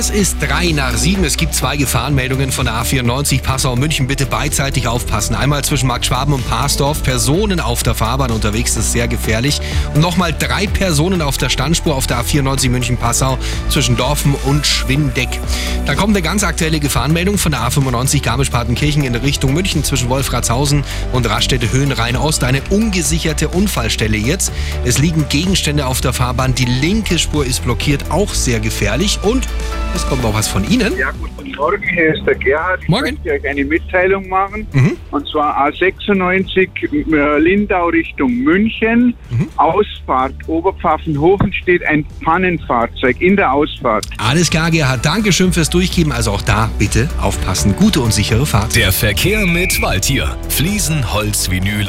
Es ist drei nach sieben. Es gibt zwei Gefahrenmeldungen von der A94 Passau München. Bitte beidseitig aufpassen. Einmal zwischen Markt Schwaben und Parsdorf. Personen auf der Fahrbahn unterwegs, das ist sehr gefährlich. Und nochmal drei Personen auf der Standspur auf der A94 München Passau zwischen Dorfen und Schwindeck. Da kommt eine ganz aktuelle Gefahrenmeldung von der A95 Garmisch-Partenkirchen in Richtung München zwischen Wolfratshausen und Raststätte Höhenrhein Ost. Eine ungesicherte Unfallstelle jetzt. Es liegen Gegenstände auf der Fahrbahn. Die linke Spur ist blockiert, auch sehr gefährlich. Und es kommt auch was von Ihnen. Ja, guten Morgen, hier ist der Gerhard. Ich Morgen. möchte euch eine Mitteilung machen. Mhm. Und zwar A96 äh, Lindau Richtung München. Mhm. Ausfahrt Oberpfaffenhofen steht ein Pannenfahrzeug in der Ausfahrt. Alles klar, Gerhard. Dankeschön fürs Durchgeben. Also auch da bitte aufpassen. Gute und sichere Fahrt. Der Verkehr mit Waldtier. Fliesen, Holz, Vinyl